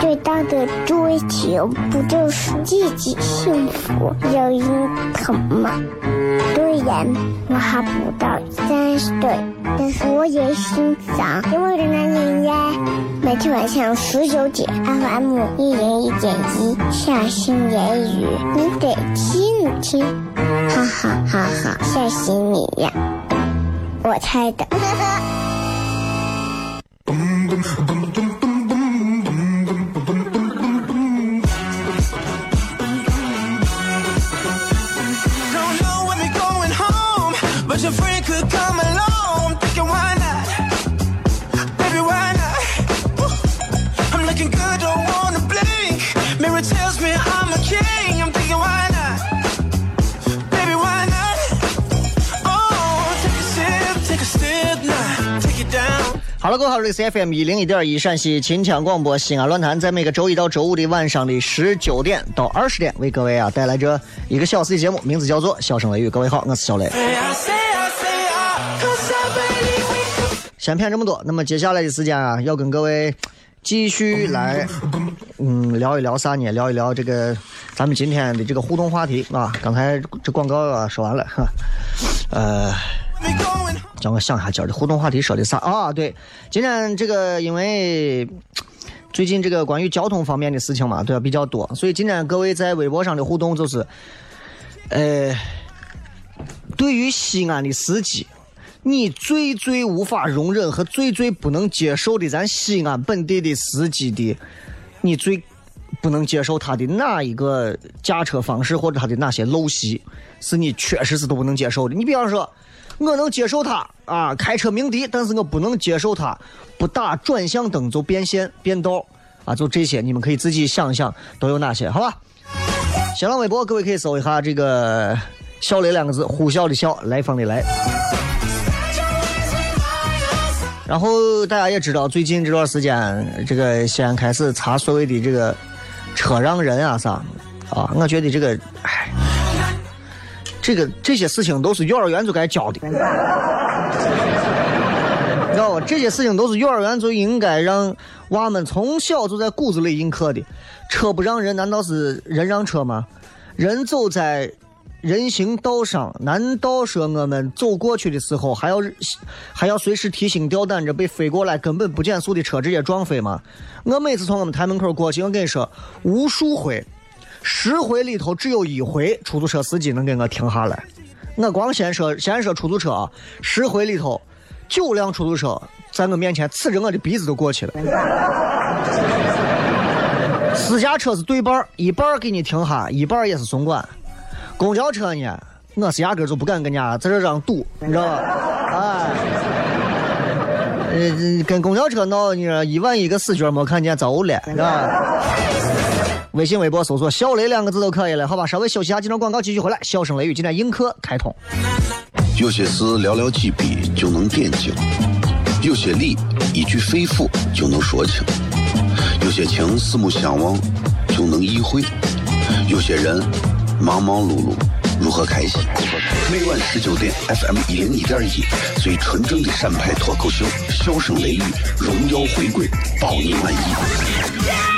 最大的追求不就是自己幸福、有人疼吗？虽然我还不到三十岁，但是我也心脏因为的男人呀。每天晚上十九点，FM 一零一点一，下心言语，你得听听，哈哈哈哈，吓死你呀！我猜的。好，这里是 FM 一零一点一陕西秦腔广播西安论坛，在每个周一到周五的晚上的十九点到二十点，为各位啊带来这一个小时的节目，名字叫做《笑声雷雨》。各位好，我是小雷。先骗这么多，那么接下来的时间啊，要跟各位继续来嗯聊一聊啥呢？聊一聊这个咱们今天的这个互动话题啊。刚才这广告啊说完了哈，呃。叫我想一下今儿的互动话题说的啥啊？对，今天这个因为最近这个关于交通方面的事情嘛，对吧比较多，所以今天各位在微博上的互动就是，呃，对于西安的司机，你最最无法容忍和最最不能接受的咱西安本地的司机的，你最不能接受他的哪一个驾车方式或者他的哪些陋习，是你确实是都不能接受的。你比方说。我能接受他啊，开车鸣笛，但是我不能接受他不打转向灯就变线变道啊，就这些，你们可以自己想想都有哪些，好吧？新浪微博各位可以搜一下这个“笑雷”两个字，呼啸的啸，来访的来。然后大家也知道，最近这段时间，这个西安开始查所谓的这个车让人啊啥啊，我觉得这个，唉。这个这些事情都是幼儿园就该教的，你 知道吧？这些事情都是幼儿园就应该让娃们从小就在骨子里印刻的。车不让人，难道是人让车吗？人走在人行道上，难道说我们走过去的时候还要还要随时提心吊胆着被飞过来根本不减速的车直接撞飞吗？我每次从我们台门口过去，我跟你说，无数回。十回里头只有一回出租车司机能给我停下来，我光先说先说出租车啊，十回里头九辆出租车在我面前呲着我的鼻子都过去了。私家车是对半一半给你停下，一半也是松管。公交车呢，我是压根就不敢跟人家在这这样堵，你知道吧？哎，呃，跟公交车闹，你说一万一个死角没看见走了，是吧？微信、微博搜索“小雷”两个字都可以了，好吧？稍微休息下，几张广告继续回来。笑声雷雨，今天映客开通。有些事寥寥几笔就能点睛，有些理一句肺腑就能说清，有些情四目相望就能意会，有些人忙忙碌碌如何开心？每晚十九点，FM 一零一点一，最纯正的陕派脱口秀，笑声雷雨，荣耀回归，包你满意。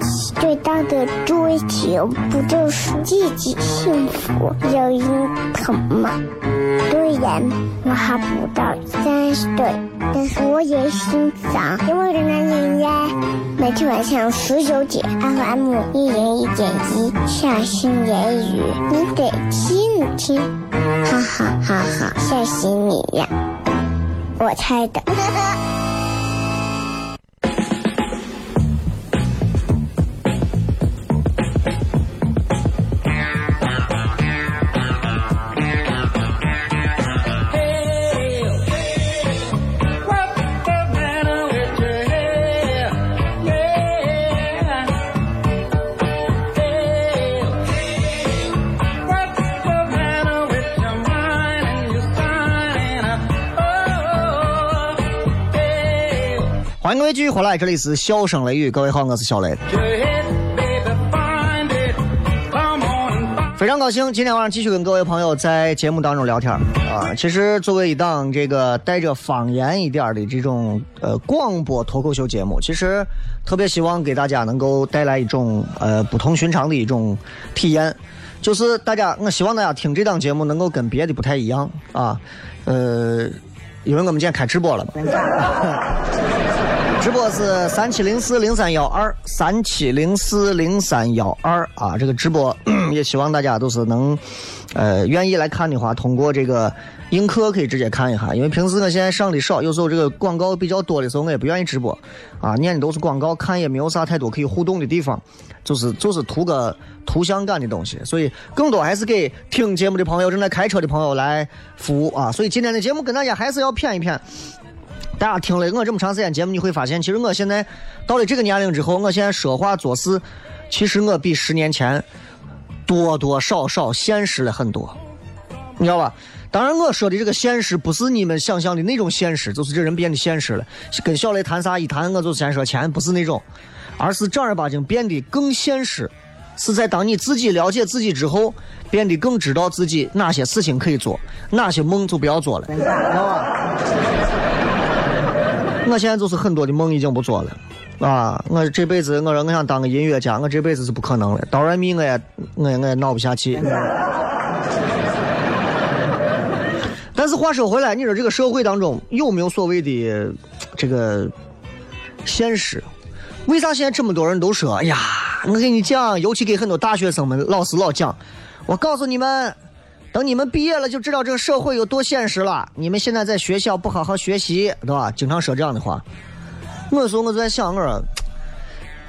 最大的追求，不就是自己幸福、有人疼吗？虽然我还不到三十岁，但是我也心脏因为的男人呀，每天晚上十九点，FM 一人一点一，下心言语，你得听听，哈哈哈哈，吓死你呀！我猜的。继续回来，这里是笑声雷雨，各位好，我是小雷。非常高兴，今天晚上继续跟各位朋友在节目当中聊天啊。其实作为一档这个带着方言一点的这种呃广播脱口秀节目，其实特别希望给大家能够带来一种呃不同寻常的一种体验，就是大家我希望大家听这档节目能够跟别的不太一样啊。呃，因为我们今天开直播了嘛。直播是三七零四零三幺二三七零四零三幺二啊，这个直播 也希望大家都是能，呃，愿意来看的话，通过这个映客可以直接看一下，因为平时我现在上的少，有时候这个广告比较多的时候，我也不愿意直播啊，念的都是广告，看也没有啥太多可以互动的地方，就是就是图个图像感的东西，所以更多还是给听节目的朋友、正在开车的朋友来服务啊，所以今天的节目跟大家还是要谝一谝。大家听了我这么长时间节目，你会发现，其实我现在到了这个年龄之后，我现在说话做事，其实我比十年前多多少少现实了很多，你知道吧？当然，我说的这个现实不是你们想象的那种现实，就是这人变得现实了。跟小雷谈啥一谈，我就先说钱，不是那种，而是正儿八经变得更现实，是在当你自己了解自己之后，变得更知道自己哪些事情可以做，哪些梦就不要做了，知道吧？我现在就是很多的梦已经不做了，啊！我这辈子我说我想当个音乐家，我这辈子是不可能了。哆来咪我也我也我也闹不下去。但是话说回来，你说这个社会当中有没有所谓的这个现实？为啥现在这么多人都说？哎呀，我跟你讲，尤其给很多大学生们，老师老讲，我告诉你们。等你们毕业了，就知道这个社会有多现实了。你们现在在学校不好好学习，对吧？经常说这样的话。我说我就在想，我说，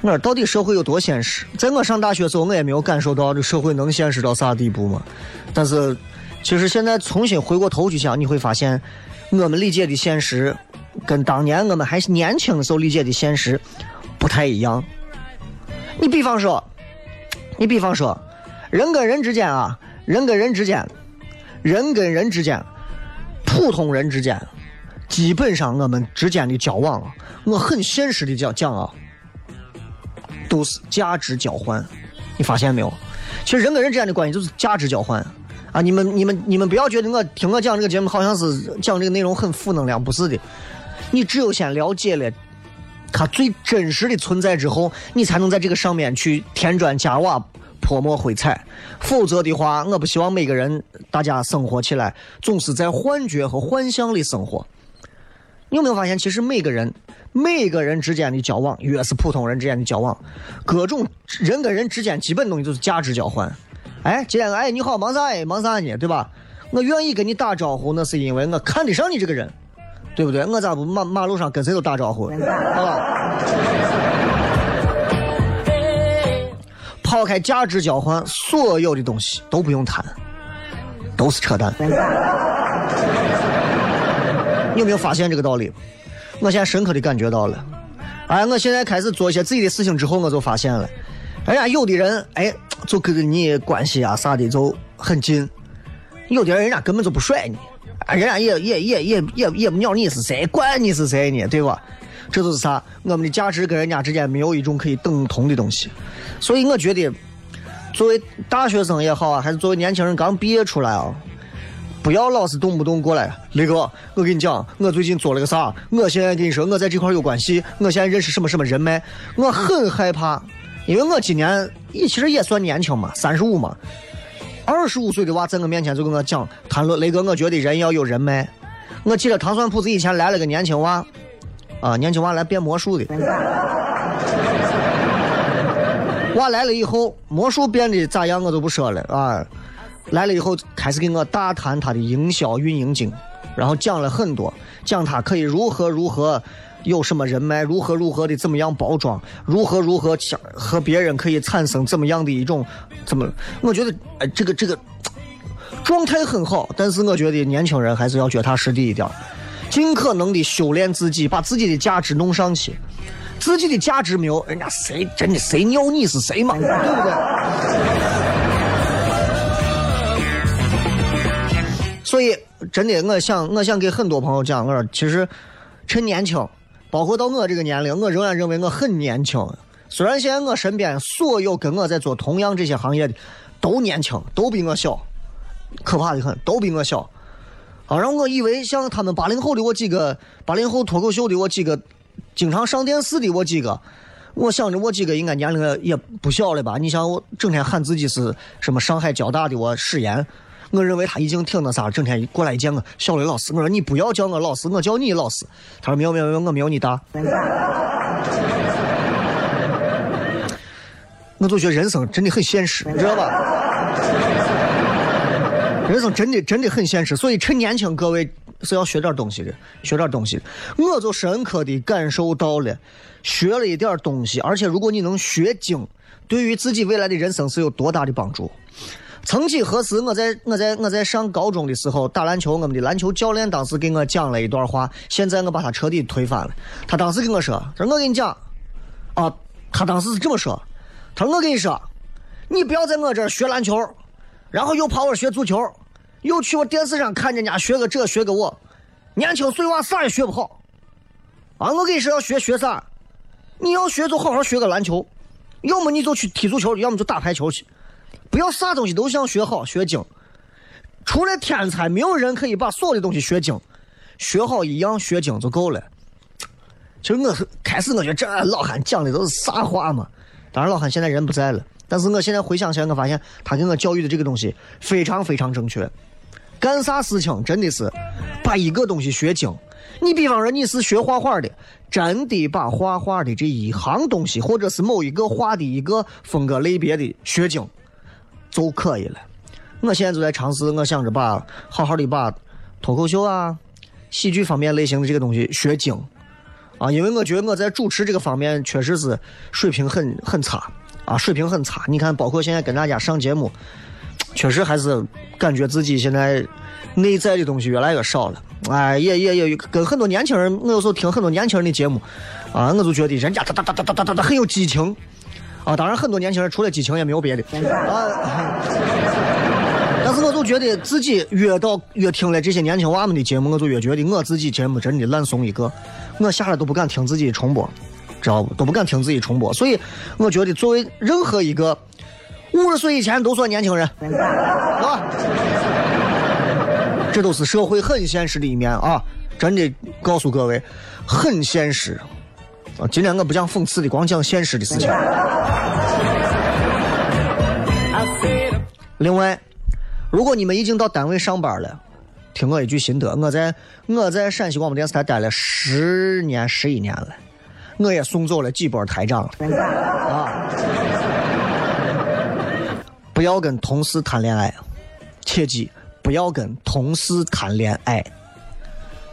我说到底社会有多现实？在我上大学时候，我也没有感受到这社会能现实到啥地步嘛。但是，其实现在重新回过头去想，你会发现，我们理解的现实，跟当年我们还年轻的时候理解的现实不太一样。你比方说，你比方说，人跟人之间啊。人跟人之间，人跟人之间，普通人之间，基本上我们之间的交往，我很现实的讲讲啊，都是价值交换。你发现没有？其实人跟人之间的关系就是价值交换啊！你们、你们、你们不要觉得我听我讲这个节目好像是讲这个内容很负能量，不是的。你只有先了解了它最真实的存在之后，你才能在这个上面去添砖加瓦。泼墨绘彩，否则的话，我不希望每个人大家生活起来总是在幻觉和幻象里生活。你有没有发现，其实每个人每个人之间的交往，越是普通人之间的交往，各种人跟人之间基本东西都是价值交换。哎，今天哎你好，忙啥哎忙啥呢？对吧？我愿意跟你打招呼，那是因为我看得上你这个人，对不对？我咋不马马路上跟谁都打招呼？好吧？抛开价值交换，所有的东西都不用谈，都是扯淡。你有没有发现这个道理？我现在深刻的感觉到了。哎，我现在开始做一些自己的事情之后，我就发现了，人家，有的人哎，就跟你关系啊啥的就很近；有的人人家根本就不甩你，人家也也也也也也不鸟你是谁，管你是谁呢，对吧？这都是啥？我们的价值跟人家之间没有一种可以等同的东西，所以我觉得，作为大学生也好啊，还是作为年轻人刚毕业出来啊，不要老是动不动过来，雷哥，我跟你讲，我最近做了个啥？我现在跟你说，我在这块有关系，我现在认识什么什么人脉，我很害怕，因为我今年也其实也算年轻嘛，三十五嘛，二十五岁的娃在我面前就跟我讲谈论雷哥，我觉得人要有人脉。我记得糖蒜铺子以前来了个年轻娃，啊，年轻娃来变魔术的。娃来了以后，魔术变得咋样我都不说了啊。来了以后，开始给我大谈他的营销运营经，然后讲了很多，讲他可以如何如何有什么人脉，如何如何的怎么样包装，如何如何想和别人可以产生怎么样的一种怎么？我觉得哎，这个这个状态很好，但是我觉得年轻人还是要脚踏实地一点，尽可能的修炼自己，把自己的价值弄上去。自己的价值没有，人家谁真的谁尿你是谁嘛？对不对？所以真的，我想我想给很多朋友讲，我说其实趁年轻，包括到我这个年龄，我仍然认为我很年轻。虽然现在我身边所有跟我在做同样这些行业的都年轻，都比我小，可怕的很，都比我小。啊，让我以为像他们八零后的我几个，八零后脱口秀的我几个，经常上电视的我几个，我想着我几个应该年龄也不小了吧？你想我整天喊自己是什么上海交大的我史岩。我认为他已经挺那啥，整天过来见我，小雷老师。我说你不要叫我老师，我叫你老师。他说没有没有没有，我没有你大。我就觉得人生真的很现实，你知道吧？人生真的真的很现实，所以趁年轻，各位是要学点东西的，学点东西。我就深刻的感受到了，学了一点东西，而且如果你能学精，对于自己未来的人生是有多大的帮助。曾几何时，我在我在我在上高中的时候打篮球，我们的篮球教练当时给我讲了一段话，现在我把他彻底推翻了。他当时跟我说：“说我跟你讲，啊，他当时是这么说，他说我跟你说，你不要在我这儿学篮球，然后又跑我学足球，又去我电视上看人家学个这学个我，年轻碎娃啥也学不好。啊，我跟你说要学学啥？你要学就好好学个篮球，要么你就去踢足球，要么就打排球去。”不要啥东西都想学好学精，除了天才，没有人可以把所有的东西学精，学好一样学精就够了。其实我开始我觉得这老汉讲的都是啥话嘛？当然老汉现在人不在了，但是我现在回想起来，我发现他给我教育的这个东西非常非常正确。干啥事情真的是把一个东西学精。你比方说你是学画画的，真的把画画的这一行东西，或者是某一个画的一个风格类别的学精。就可以了。我现在就在尝试，我想着把好好的把脱口秀啊、喜剧方面类型的这个东西学精啊，因为我觉得我在主持这个方面确实是水平很很差啊，水平很差。你看，包括现在跟大家上节目，确实还是感觉自己现在内在的东西越来越少了。哎，也也也跟很多年轻人，我有时候听很多年轻人的节目啊，我就觉得人家哒哒哒哒哒哒哒很有激情。啊，当然很多年轻人除了激情也没有别的啊。但是我就觉得自己越到越听了这些年轻娃们的节目，我就越觉得我自己节目真的烂怂一个。我下来都不敢听自己重播，知道不？都不敢听自己重播。所以我觉得作为任何一个五十岁以前都算年轻人，啊，这都是社会很现实的一面啊！真的告诉各位，很现实。啊，今天我不讲讽刺的，光讲现实的事情。另外，如果你们已经到单位上班了，听我一句心得：我在我在陕西广播电视台待了十年十一年了，我也送走了几波台长了。啊！不要跟同事谈恋爱，切记不要跟同事谈恋爱。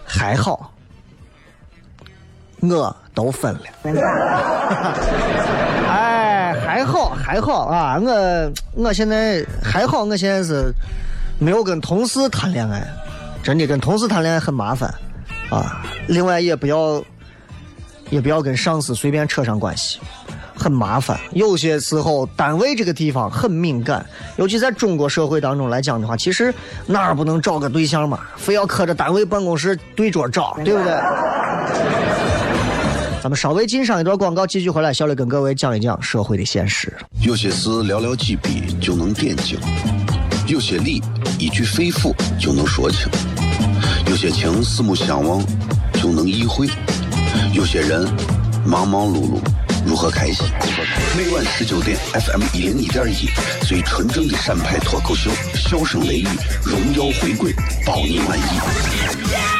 还好，我。都分了，哎，还好还好啊！我我现在还好，我现在是没有跟同事谈恋爱，真的跟同事谈恋爱很麻烦啊。另外也不要也不要跟上司随便扯上关系，很麻烦。有些时候单位这个地方很敏感，尤其在中国社会当中来讲的话，其实哪儿不能找个对象嘛？非要磕着单位办公室对桌找，对不对？咱们稍微进上一段广告，继续回来，小磊跟各位讲一讲社会的现实。有些事寥寥几笔就能点睛，有些理一句肺腑就能说清，有些情四目相望就能意会，有些人忙忙碌碌如何开心？每晚十九点，FM 一零一点一，最纯正的陕派脱口秀，笑声雷雨，荣耀回归，保你满意。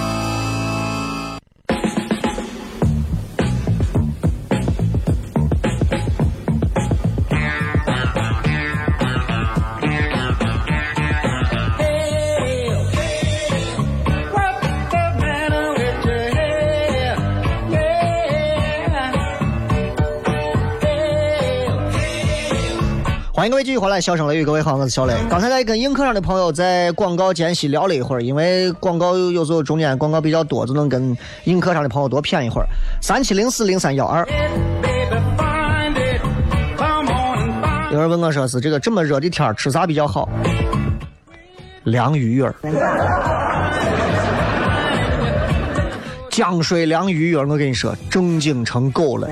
欢迎各位继续回来，笑声雷雨，各位好，我是小雷。刚才在跟映客上的朋友在广告间隙聊了一会儿，因为广告有时候中间广告比较多，就能跟映客上的朋友多谝一会儿。三七零四零三幺二。有人问我说是这个这么热的天吃啥比较好？凉鱼圆儿，江水凉鱼圆儿，我跟你说，正经成狗了。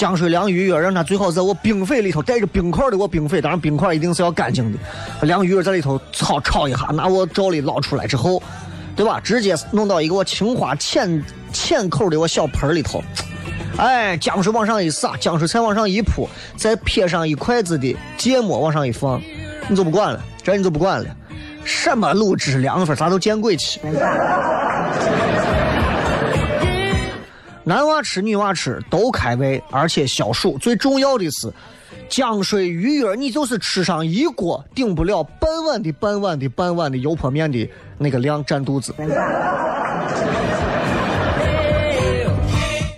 江水凉鱼圆，让它最好在我冰水里头带着冰块的我冰水，当然冰块一定是要干净的。凉鱼圆在里头炒炒一下，拿我罩里捞出来之后，对吧？直接弄到一个我青花浅浅口的我小盆里头，哎，江水往上一撒，江水菜往上一铺，再撇上一筷子的芥末往上一放，你就不管了，这你就不管了，什么卤汁凉粉啥都见鬼去。男娃吃女娃吃都开胃，而且消暑。最重要的是，江水鱼圆，你就是吃上一锅，顶不了半碗的半碗的半碗的油泼面的那个量占肚子。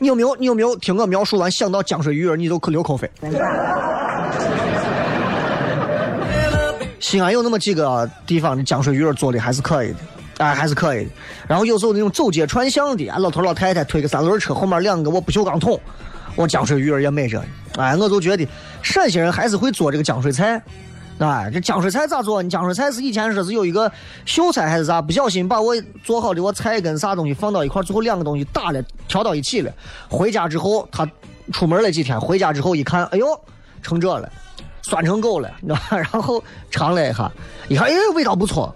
你有没有？你有没有听我描述完想到江水鱼圆，你就可流口水？西安有那么几个地方的江水鱼儿做的还是可以的。哎，还是可以的。然后有时候那种走街串巷的，老头老太太推个三轮车，后面两个我不锈钢桶，我江水鱼儿也美着。哎，我就觉得陕西人还是会做这个江水菜。哎，这江水菜咋做？你江水菜是以前说是有一个秀才还是啥，不小心把我做好的我菜跟啥东西放到一块，最后两个东西打了，调到一起了。回家之后，他出门了几天，回家之后一看，哎呦，成这了，酸成狗了，你知道吧？然后尝了一下，一看，哎，味道不错。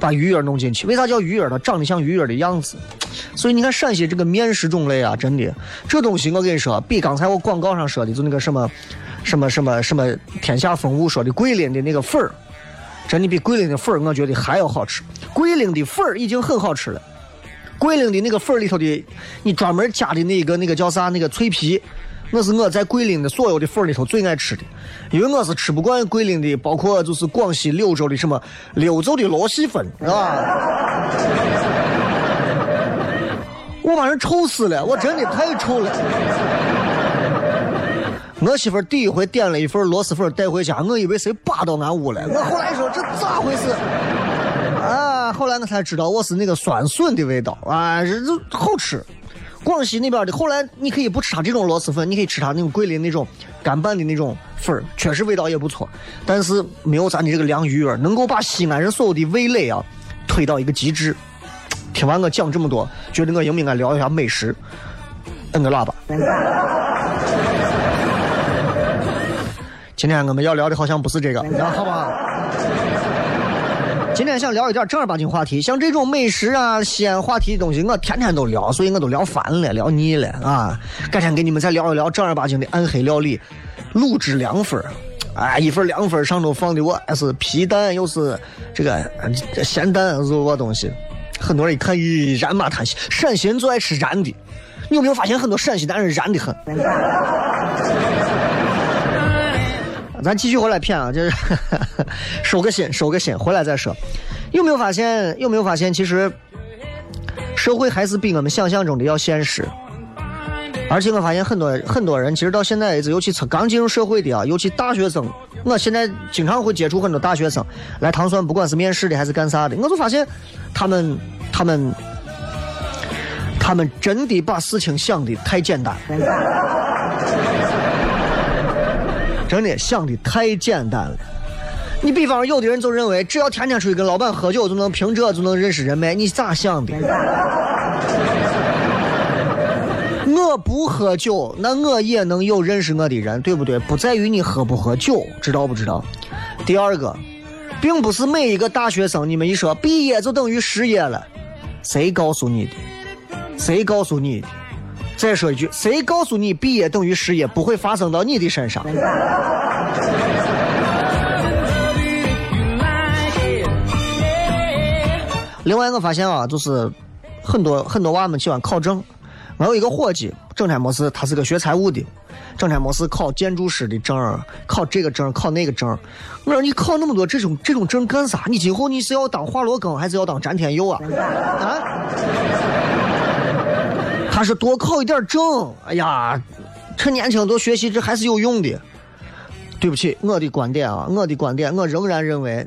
把鱼圆弄进去，为啥叫鱼圆它长得像鱼圆的样子，所以你看陕西这个面食种类啊，真的，这东西我跟你说，比刚才我广告上说的就那个什么，什么什么什么天下风物说的桂林的那个粉儿，真的比桂林的粉儿我觉得还要好吃。桂林的粉儿已经很好吃了，桂林的那个粉儿里头的，你专门加的那个那个叫啥那个脆皮。我是我在桂林的所有的粉里头最爱吃的，因为我是吃不惯桂林的，包括就是广西柳州的什么柳州的螺蛳粉，是吧？我把人臭死了，我真的太臭了。我媳妇第一回点了一份螺蛳粉带回家，我以为谁扒到俺屋了，我后来说这咋回事？啊，后来我才知道我是那个酸笋的味道啊，这这好吃。广西那边的，后来你可以不吃它这种螺蛳粉，你可以吃它那种桂林那种干拌的那种粉儿，确实味道也不错，但是没有咱的这个凉鱼儿能够把西安人所有的味蕾啊推到一个极致。听完我讲这么多，觉得我应不应该聊一下美食？摁个喇叭。今天我们要聊的好像不是这个，好不好？今天想聊一点正儿八经话题，像这种美食啊、西安话题的东西，我天天都聊，所以我都聊烦了、聊腻了啊。改天给你们再聊一聊正儿八经的暗黑料理，卤汁凉粉哎，一份凉粉上头放的我是皮蛋，又是这个咸蛋，是我东西。很多人一看，咦，燃嘛叹息。陕西人最爱吃燃的，你有没有发现很多陕西男人燃的很？咱继续回来骗啊，就是 收个心，收个心，回来再说。有没有发现？有没有发现？其实社会还是比我们想象中的要现实。而且我发现很多很多人，其实到现在为止，尤其刚进入社会的啊，尤其大学生，我现在经常会接触很多大学生来唐山，不管是面试的还是干啥的，我就发现他们他们他们真的把事情想的太简单，真的想的太简单了。你比方有的人就认为，只要天天出去跟老板喝酒，就能凭这就能认识人脉，你咋想的？我不喝酒，那我也能有认识我的人，对不对？不在于你喝不喝酒，知道不知道？第二个，并不是每一个大学生，你们一说毕业就等于失业了，谁告诉你的？谁告诉你的？再说一句，谁告诉你毕业等于失业不会发生到你的身上？另外，我发现啊，就是很多很多娃们喜欢考证。我有一个伙计，整天没事，他是个学财务的，整天没事考建筑师的证，考这个证，考那个证。我说你考那么多这种这种证干啥？你今后你是要当华罗庚，还是要当詹天佑啊？啊？他是多考一点证，哎呀，趁年轻多学习，这还是有用的。对不起，我的观点啊，我的观点，我仍然认为。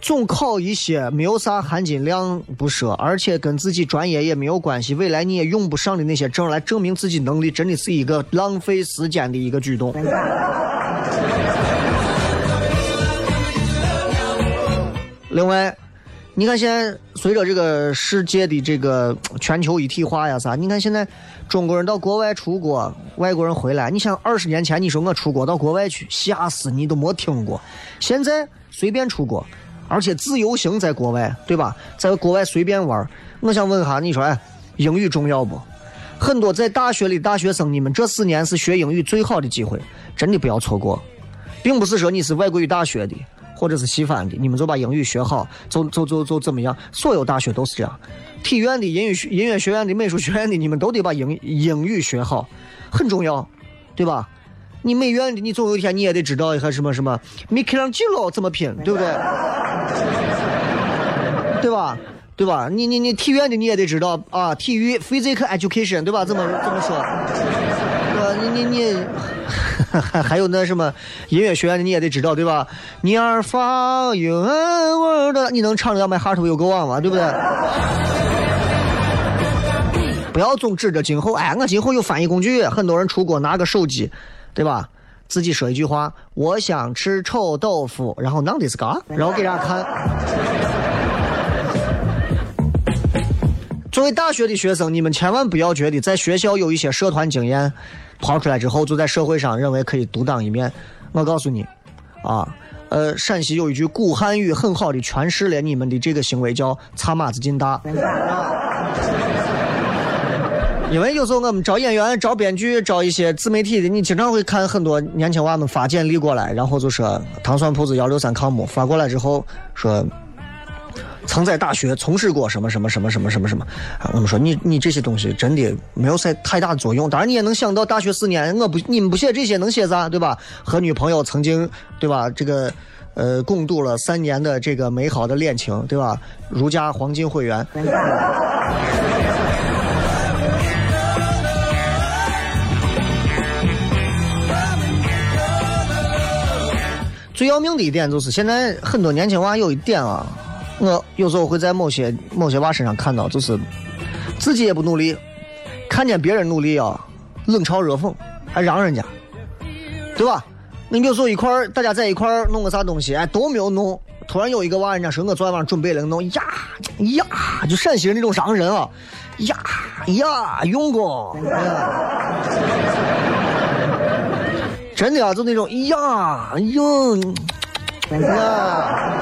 总考一些没有啥含金量不说，而且跟自己专业也没有关系，未来你也用不上的那些证来证明自己能力，真的是一个浪费时间的一个举动。另外，你看现在随着这个世界的这个全球一体化呀啥，你看现在中国人到国外出国，外国人回来，你想二十年前你说我出国到国外去，吓死你都没听过，现在随便出国。而且自由行在国外，对吧？在国外随便玩我想问哈，你说，哎，英语重要不？很多在大学里大学生，你们这四年是学英语最好的机会，真的不要错过。并不是说你是外国语大学的，或者是西方的，你们就把英语学好，就就就就怎么样？所有大学都是这样。体院的、音乐音乐学院的、美术学院的，你们都得把英英语学好，很重要，对吧？你美院的，你总有一天你也得知道一下什么什么米开朗基罗怎么拼，对不对？对吧？对吧？你你你体院的你也得知道啊，体育 physical education，对吧？怎么怎么说？你你你，还有那什么音乐学院的你也得知道，对吧？你儿发音我的，你能唱得了 My Heart Will Go On 吗？对不对？不要总指着今后，哎，我今后有翻译工具，很多人出国拿个手机。对吧？自己说一句话，我想吃臭豆腐，然后 n 的是嘎，然后给大家看。作为大学的学生，你们千万不要觉得在学校有一些社团经验，跑出来之后就在社会上认为可以独当一面。我告诉你，啊，呃，陕西有一句古汉语很好的诠释了你们的这个行为，叫“擦马子进大”。因为有时候我们招演员、招编剧、招一些自媒体的，你经常会看很多年轻娃们发简历过来，然后就说“糖蒜铺子幺六三 com” 发过来之后说，曾在大学从事过什么什么什么什么什么什么啊。我们说你你这些东西真的没有太太大作用。当然你也能想到大学四年，我不你们不写这些能写啥对吧？和女朋友曾经对吧？这个呃共度了三年的这个美好的恋情对吧？如家黄金会员。最要命的一点就是，现在很多年轻娃有一点啊，我有时候会在某些某些娃身上看到，就是自己也不努力，看见别人努力啊，冷嘲热讽，还让人家，对吧？你有时候一块儿，大家在一块儿弄个啥东西，哎，都没有弄，突然有一个娃，人家说我昨天晚上准备了弄，呀呀，就陕西人那种商人啊，呀呀，用过。真的啊，就那种呀哟，啊！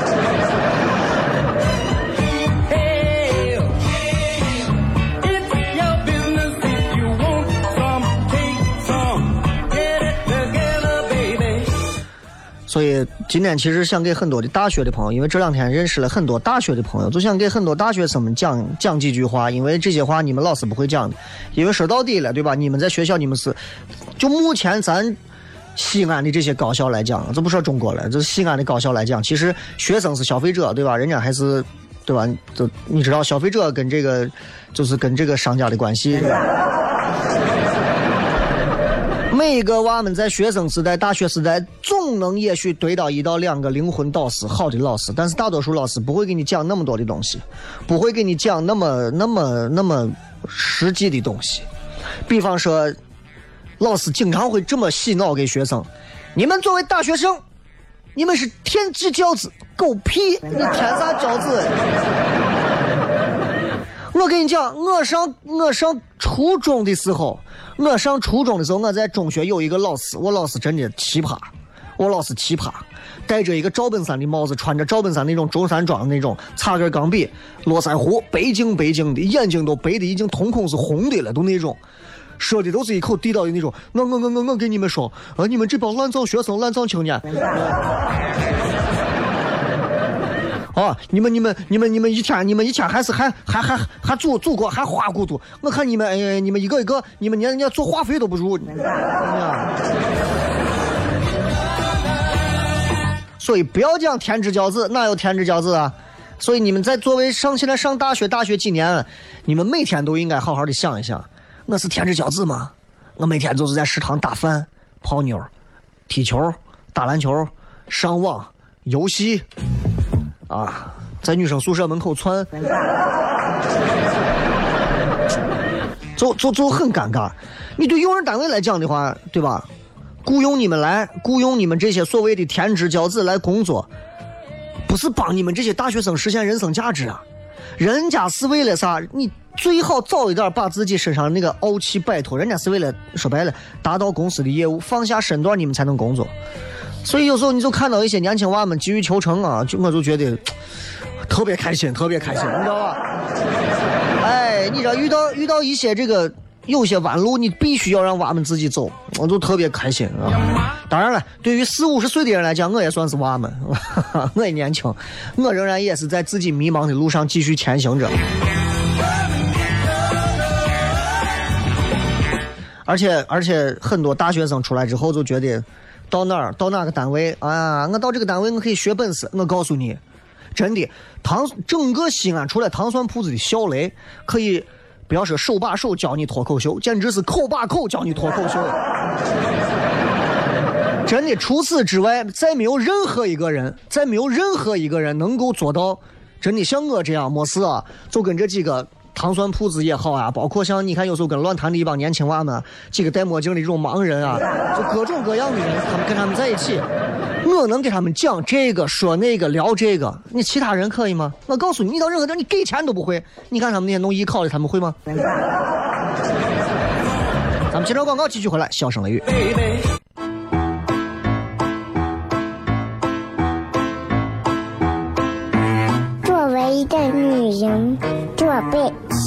所以今天其实想给很多的大学的朋友，因为这两天认识了很多大学的朋友，就想给很多大学生们讲讲几句话，因为这些话你们老师不会讲的。因为说到底了，对吧？你们在学校，你们是就目前咱西安的这些高校来讲，这不说中国了，这西安的高校来讲，其实学生是消费者，对吧？人家还是对吧？就你知道，消费者跟这个就是跟这个商家的关系。每一个娃们在学生时代、大学时代，总能也许堆到一到两个灵魂导师、好的老师，但是大多数老师不会给你讲那么多的东西，不会给你讲那么、那么、那么实际的东西。比方说，老师经常会这么洗脑给学生：你们作为大学生，你们是天之骄子，狗屁！你天啥骄子？我跟你讲，我上我上初中的时候。我上初中的时候，我在中学有一个老师，我老师真的奇葩，我老师奇葩，戴着一个赵本山的帽子，穿着赵本山那种中山装的那种，擦根钢笔，络腮胡，白净白净的，眼睛都白的已经瞳孔是红的了，都那种，说的都是一口地道的那种。我我我我我跟你们说，啊，你们这帮烂造学生、烂造青年。啊！你们、你们、你们、你们一天、你们一天还是还还还还祖祖国还花骨朵？我看你们，哎，你们一个一个，你们连人家做化肥都不如。所以不要讲天之骄子，哪有天之骄子啊？所以你们在作为上现在上大学，大学几年，你们每天都应该好好的想一想，我是天之骄子吗？我每天就是在食堂打饭、泡妞、踢球、打篮球、上网、游戏。啊，在女生宿舍门口窜，就就就很尴尬。你对用人单位来讲的话，对吧？雇佣你们来，雇佣你们这些所谓的天之骄子来工作，不是帮你们这些大学生实现人生价值啊！人家是为了啥？你最好早一点把自己身上那个傲气摆脱。人家是为了说白了，达到公司的业务，放下身段，你们才能工作。所以有时候你就看到一些年轻娃们急于求成啊，就我就觉得特别开心，特别开心，你知道吧？哎，你知道遇到遇到一些这个有些弯路，你必须要让娃们自己走，我就特别开心啊。当然了，对于四五十岁的人来讲，我也算是娃们，我也年轻，我仍然也是在自己迷茫的路上继续前行着。而且而且很多大学生出来之后就觉得。到哪儿到哪个单位啊？我到这个单位我可以学本事。我告诉你，真的，糖整个西安除了糖蒜铺子的小雷可以，不要说手把手教你脱口秀，简直是口把口教你脱口秀。真的，除此之外，再没有任何一个人，再没有任何一个人能够做到，真的像我这样没事啊，就跟这几个。糖蒜铺子也好啊，包括像你看，有时候跟乱谈的一帮年轻娃们，几个戴墨镜的这种盲人啊，就各种各样的人，他们跟他们在一起，我能给他们讲这个说那个聊这个，你其他人可以吗？我告诉你，你到任何地儿，你给钱都不会。你看他们那些弄艺考的，他们会吗？咱们接着广告继续回来，笑声雷雨。作为一个女人。宝贝，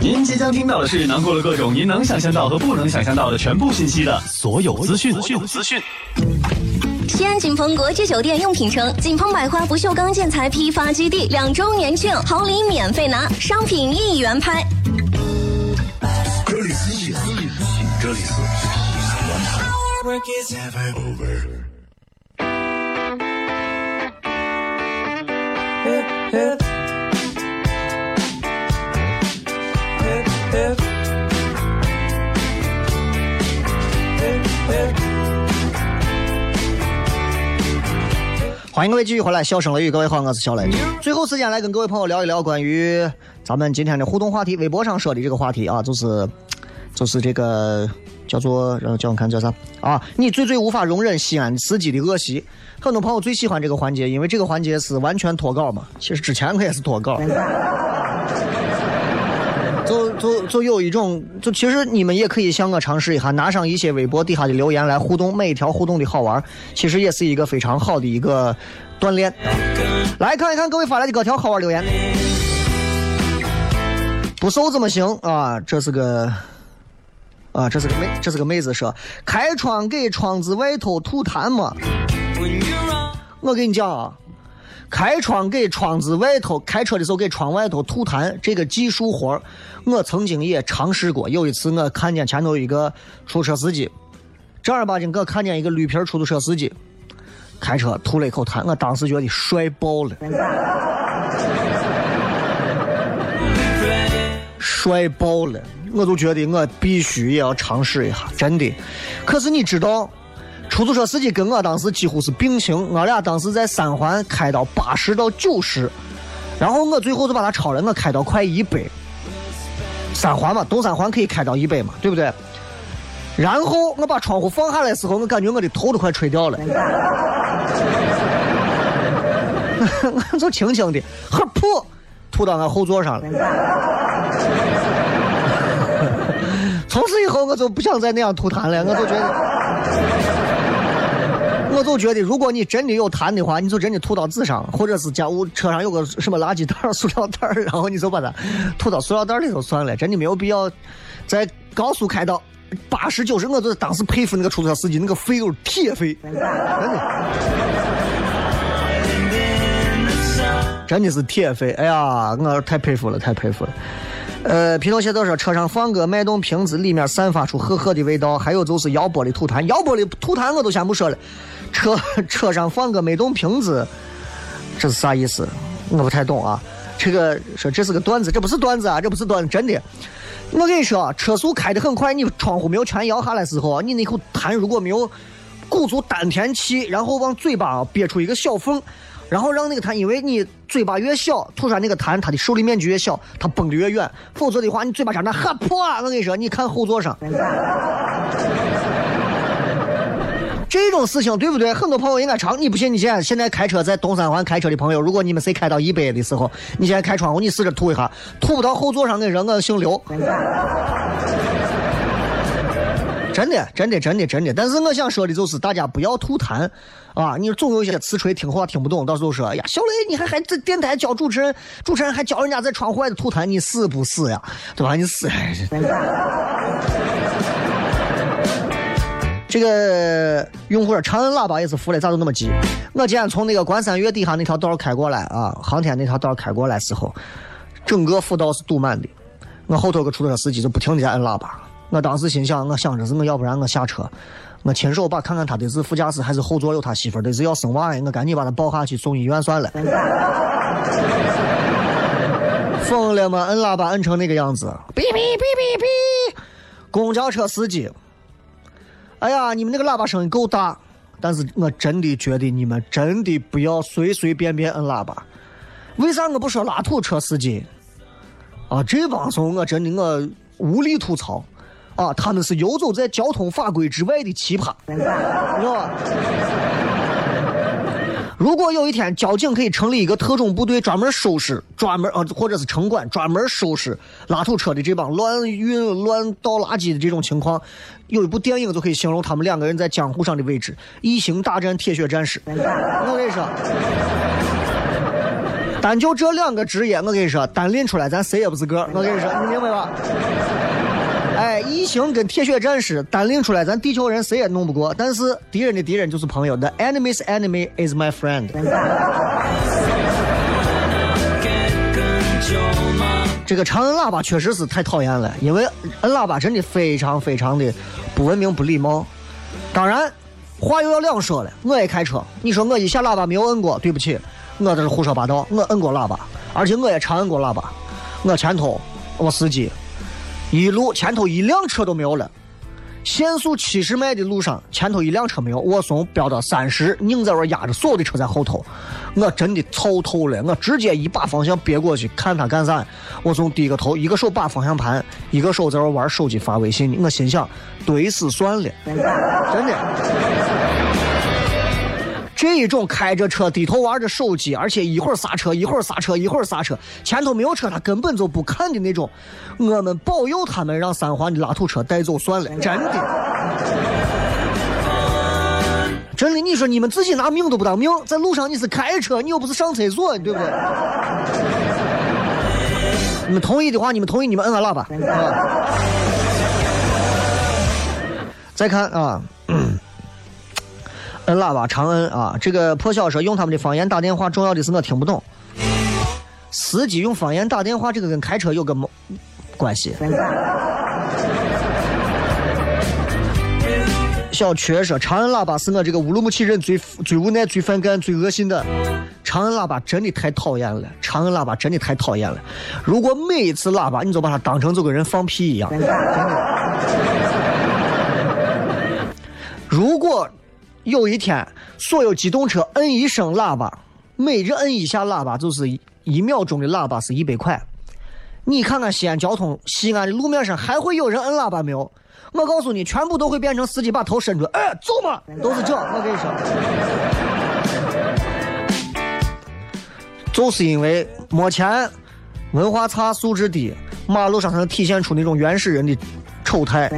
您即将听到的是囊括了各种您能想象到和不能想象到的全部信息的所有资讯。资讯资讯。西安锦鹏国际酒店用品城锦鹏百花不锈钢建材批发基地两周年庆，好礼免费拿，商品一元拍。这里是西安，这里是欢迎各位继续回来，笑声雷雨，各位好，我是小雷。最后时间来跟各位朋友聊一聊关于咱们今天的互动话题，微博上说的这个话题啊，就是就是这个叫做让叫我看叫啥啊？你最最无法容忍西安司机的恶习。很多朋友最喜欢这个环节，因为这个环节是完全脱稿嘛。其实之前我也是脱稿。就就有一种，就其实你们也可以向我尝试一下，拿上一些微博底下的留言来互动，每一条互动的好玩，其实也是一个非常好的一个锻炼。来看一看各位发来的各条好玩留言。不瘦怎么行啊？这是个啊，这是个妹，这是个妹子说，开窗给窗子外头吐痰嘛。我跟你讲啊。开窗给窗子外头开车的时候给窗外头吐痰，这个技术活我曾经也尝试过。有一次我看见前头一个出租车司机，正儿八经我看见一个绿皮出租车司机开车吐了一口痰，我当时觉得帅爆了，帅爆了，我就觉得我必须也要尝试一下，真的。可是你知道？出租车司机跟我当时几乎是并行，我俩当时在三环开到八十到九十，然后我最后就把他超了，我开到快一百。三环嘛，东三环可以开到一百嘛，对不对？然后我把窗户放下来的时候，我感觉我的头都快吹掉了，我 就轻轻的，呵噗，吐到俺后座上了。从此以后，我就不想再那样吐痰了，我就觉得。我就觉得，如果你真的有痰的话，你就真的吐到纸上，或者是家务车上有个什么垃圾袋、塑料袋，然后你就把它吐到塑料袋里头算了。真的没有必要在高速开到八十九十，我就当时佩服那个出租车司机，那个肺都是铁肺，真的，真的是铁肺。哎呀，我太佩服了，太佩服了。呃，皮头鞋都说车上放个脉动瓶子，里面散发出赫赫的味道。还有就是摇玻璃吐痰，摇玻璃吐痰我都先不说了。车 车上放个脉动瓶子，这是啥意思？我不太懂啊。这个说这是个段子，这不是段子啊，这不是段子，真的。我跟你说，车速开得很快，你窗户没有全摇下来时候，你那口痰如果没有鼓足丹田气，然后往嘴巴憋出一个小缝。然后让那个痰，因为你嘴巴越小，吐出来那个痰，它的受力面积越小，它崩的越远。否则的话，你嘴巴张那哈破，我跟你说，你看后座上，这种事情对不对？很多朋友应该尝。你不信？你现在现在开车在东三环开车的朋友，如果你们谁开到一百的时候，你现在开窗户，你试着吐一下，吐不到后座上，的人，我姓刘。真的，真的，真的，真的。但是我想说的就是，大家不要吐痰，啊！你总有一些词锤听话听不懂，到时候说，哎呀，小雷，你还还在电台教主持人，主持人还教人家在窗户外头吐痰，你死不死呀？对吧？你死！这个用户说长按喇叭也是服了，咋都那么急？我今天从那个关山月底下那条道开过来啊，航天那条道开过来时候，整个辅道是堵满的，我后头个出租车司机就不停的按喇叭。我当时心想，我想着是我要不然我下车，我亲手把看看他的是副驾驶还是后座有他媳妇的是要生娃呀，我赶紧把他抱下去送医院算了。疯了吗？摁喇叭摁成那个样子，哔哔哔哔哔！公交车司机，哎呀，你们那个喇叭声音够大，但是我真的觉得你们真的不要随随便便摁喇叭。为啥我不说拉土车司机？啊，这帮怂我真的我无力吐槽。啊，他们是游走在交通法规之外的奇葩，知道吧？如果有一天交警可以成立一个特种部队，专门收拾专门呃，或者是城管专门收拾拉土车的这帮乱运乱倒垃圾的这种情况，有一部电影就可以形容他们两个人在江湖上的位置：异形大战铁血战士。我跟你说，单就这两个职业，我跟你说，单拎出来咱谁也不是个。我跟你说，你明白吧？哎，异形跟铁血战士单拎出来，咱地球人谁也弄不过。但是敌人的敌人就是朋友，The enemy's enemy is my friend。这个长摁喇叭确实是太讨厌了，因为摁喇叭真的非常非常的不文明、不礼貌。当然，话又要两说了，我也开车，你说我一下喇叭没有摁过，对不起，我这是胡说八道，我摁过喇叭，而且我也长摁过喇叭。我前头我司机。一路前头一辆车都没有了，限速七十迈的路上，前头一辆车没有，我从飙到三十，拧在我压着，所有的车在后头，我真的操透了，我直接一把方向别过去，看他干啥？我从低个头，一个手把方向盘，一个手在这玩手机发微信，我心想，对死算了，真的。这一种开着车低头玩着手机，而且一会儿刹车一会儿刹车一会儿刹车，前头没有车他根本就不看的那种，我们保佑他们让三环的拉土车带走算了，真的，真的，你说你们自己拿命都不当命，在路上你是开车，你又不是上厕所，对不对？你们同意的话，你们同意，你们摁下喇叭。再看啊。摁喇叭，长摁啊！这个破小说用他们的方言打电话，重要的是我听不懂。司机用方言打电话，这个跟开车有个毛关系？小缺说，长按喇叭是我这个乌鲁木齐人最最无奈、最反感、最恶心的。长按喇叭真的太讨厌了，长按喇叭真的太讨厌了。如果每一次喇叭你就把它当成就跟人放屁一样。如果。有一天，所有机动车摁一声喇叭，每日摁一下喇叭就是一秒钟的喇叭是一百块。你看看西安交通，西安的路面上还会有人摁喇叭没有？我告诉你，全部都会变成司机把头伸出，哎，走嘛，都是这。我跟你说，就是因为没钱、文化差、素质低，马路上才能体现出那种原始人的丑态。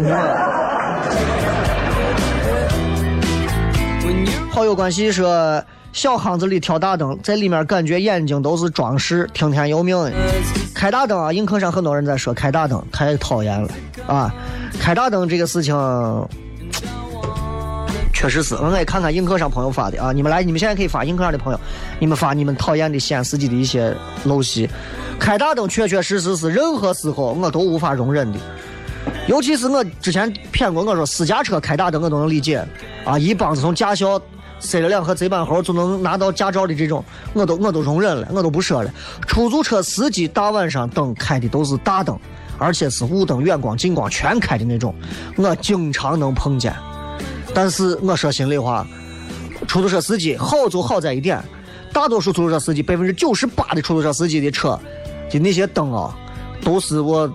好友关系说，小巷子里挑大灯，在里面感觉眼睛都是装饰，听天由命。开大灯啊，映客上很多人在说开大灯太讨厌了啊！开大灯这个事情，确实是。我也看看映客上朋友发的啊，你们来，你们现在可以发映客上的朋友，你们发你们讨厌的西安司机的一些陋习。开大灯确确实实是任何时候我都无法容忍的。尤其是我之前骗过我说私家车开大灯我都能理解啊，一帮子从驾校塞了两盒贼板猴就能拿到驾照的这种，我都我都容忍了，我都不说了。出租车司机大晚上灯开的都是大灯，而且是雾灯、远光、近光全开的那种，我经常能碰见。但是我说心里话，出租车司机好就好在一点，大多数出租车司机百分之九十八的出租车司机的车的那些灯啊，都是我。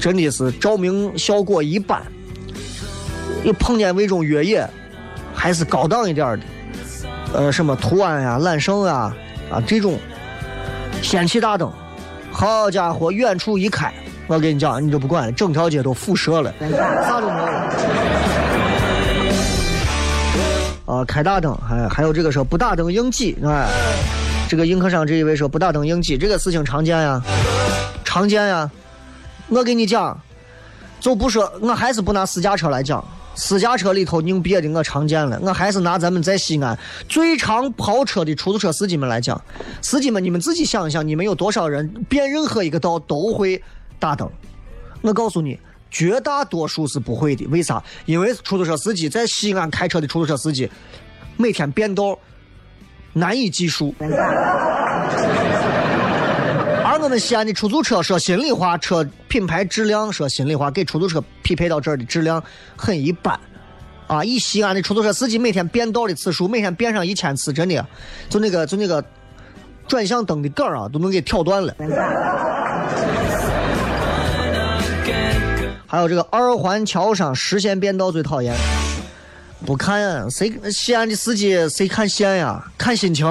真的是照明效果一般，又碰见那种越野，还是高档一点的，呃，什么途安呀、揽胜啊啊这种氙气大灯，好家伙，远处一开，我跟你讲，你就不管，整条街都辐射了，啥都没有。啊，开大灯，还还有这个说不打灯应急，哎，这个映客上这一位说不打灯应急，这个事情常见呀，常见呀。我跟你讲，就不说，我还是不拿私家车来讲。私家车里头拧别的我常见了，我还是拿咱们在西安最常跑车的出租车司机们来讲。司机们，你们自己想一想，你们有多少人变任何一个道都会打灯？我告诉你，绝大多数是不会的。为啥？因为出租车司机在西安开车的出租车司机，每天变道难以计数。我们西安的出租车，说心里话，车品牌质量，说心里话，给出租车匹配到这儿的质量很一般，啊！以西安的出租车司机每天变道的次数，每天变上一千次，真的，就那个就那个转向灯的杆啊，都能给挑断了。还有这个二环桥上实线变道最讨厌，不看谁西安的司机谁看线呀？看心情。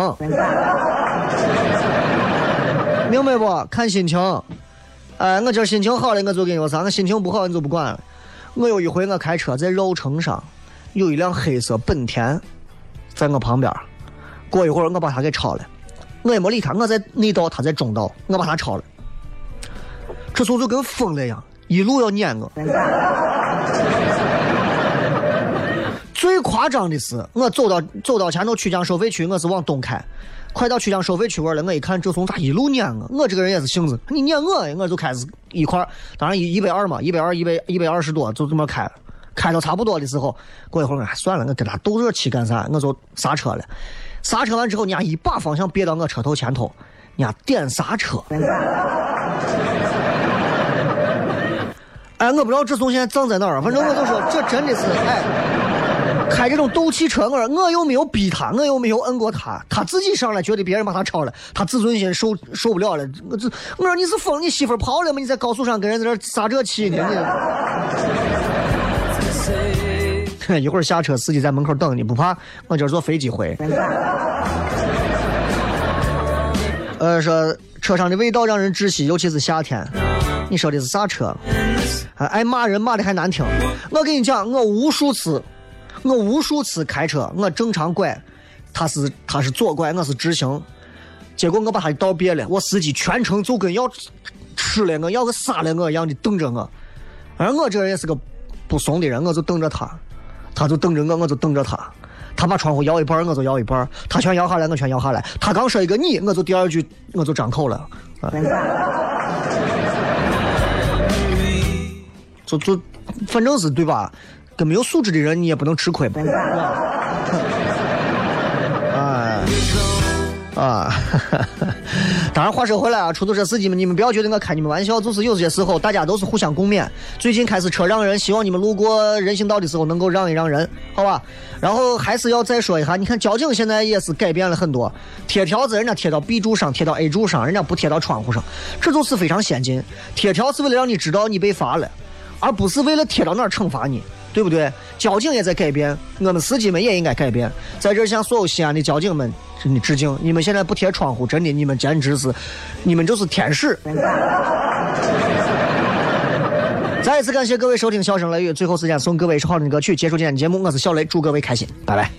明白不？看心情。哎，我今儿心情好了，我就跟你说啥；我心情不好，你就不管了。我有一回，我开车在绕城上，有一辆黑色本田在我旁边。过一会儿，我把他给超了，我也没理他。我在内道，他在中道，我把他超了。这时候就跟疯了一样，一路要撵我。最夸张的是，我走到走到前头曲江收费区，我是往东开。快到曲江收费区了，我一看，这怂咋一路撵我？我这个人也是性子，你撵我，我就开始一块当然一一百二嘛，一百二，一百一百二十多，就这么开。开到差不多的时候，过一会儿，算了，我跟他斗热气干啥？我就刹车了。刹车完之后，人家一把方向别到我车头前头，人家点刹车。哎，我不知道这怂现在葬在哪儿，反正我就说这真的是哎，开这种斗气车，我我又没有逼他，我又没有摁过他，他自己上来觉得别人把他超了，他自尊心受受不了了。我这我说你是疯，你媳妇跑了吗？你在高速上跟人在这撒这气呢？你一会儿下车，司机在门口等你，不怕？我今儿坐飞机回。呃，说车上的味道让人窒息，尤其是夏天。你说的是啥车？还爱骂人，骂的还难听。我跟你讲，我无数次，我无数次开车，我正常拐，他是他是左拐，我是直行，结果我把他道别了，我司机全程就跟要吃了我要个杀了我一样的瞪着我，而我这人也是个不怂的人，我就瞪着他，他就瞪着我，我就瞪着他。他把窗户摇一半，我就摇一半；他全摇下来，我全摇下来。他刚说一个你，我就第二句我就张口了。啊、就就反正是对吧？跟没有素质的人，你也不能吃亏吧？啊 啊！当然，话说回来啊，出租车司机们，你们不要觉得我开你们玩笑，就是有些时候大家都是互相共勉。最近开始车让人，希望你们路过人行道的时候能够让一让人，好吧？然后还是要再说一下，你看交警现在也是改变了很多，贴条子人家贴到 B 柱上，贴到 A 柱上，人家不贴到窗户上，这就是非常先进。贴条是为了让你知道你被罚了，而不是为了贴到哪儿惩罚你。对不对？交警也在改变，我们司机们也应该改变。在这向所有西安的交警们真的致敬！你们现在不贴窗户，真的，你们简直是，你们就是天使。再一次感谢各位收听《笑声雷雨》，最后时间送各位一首好听的歌曲，结束今天的节目。我是小雷，祝各位开心，拜拜。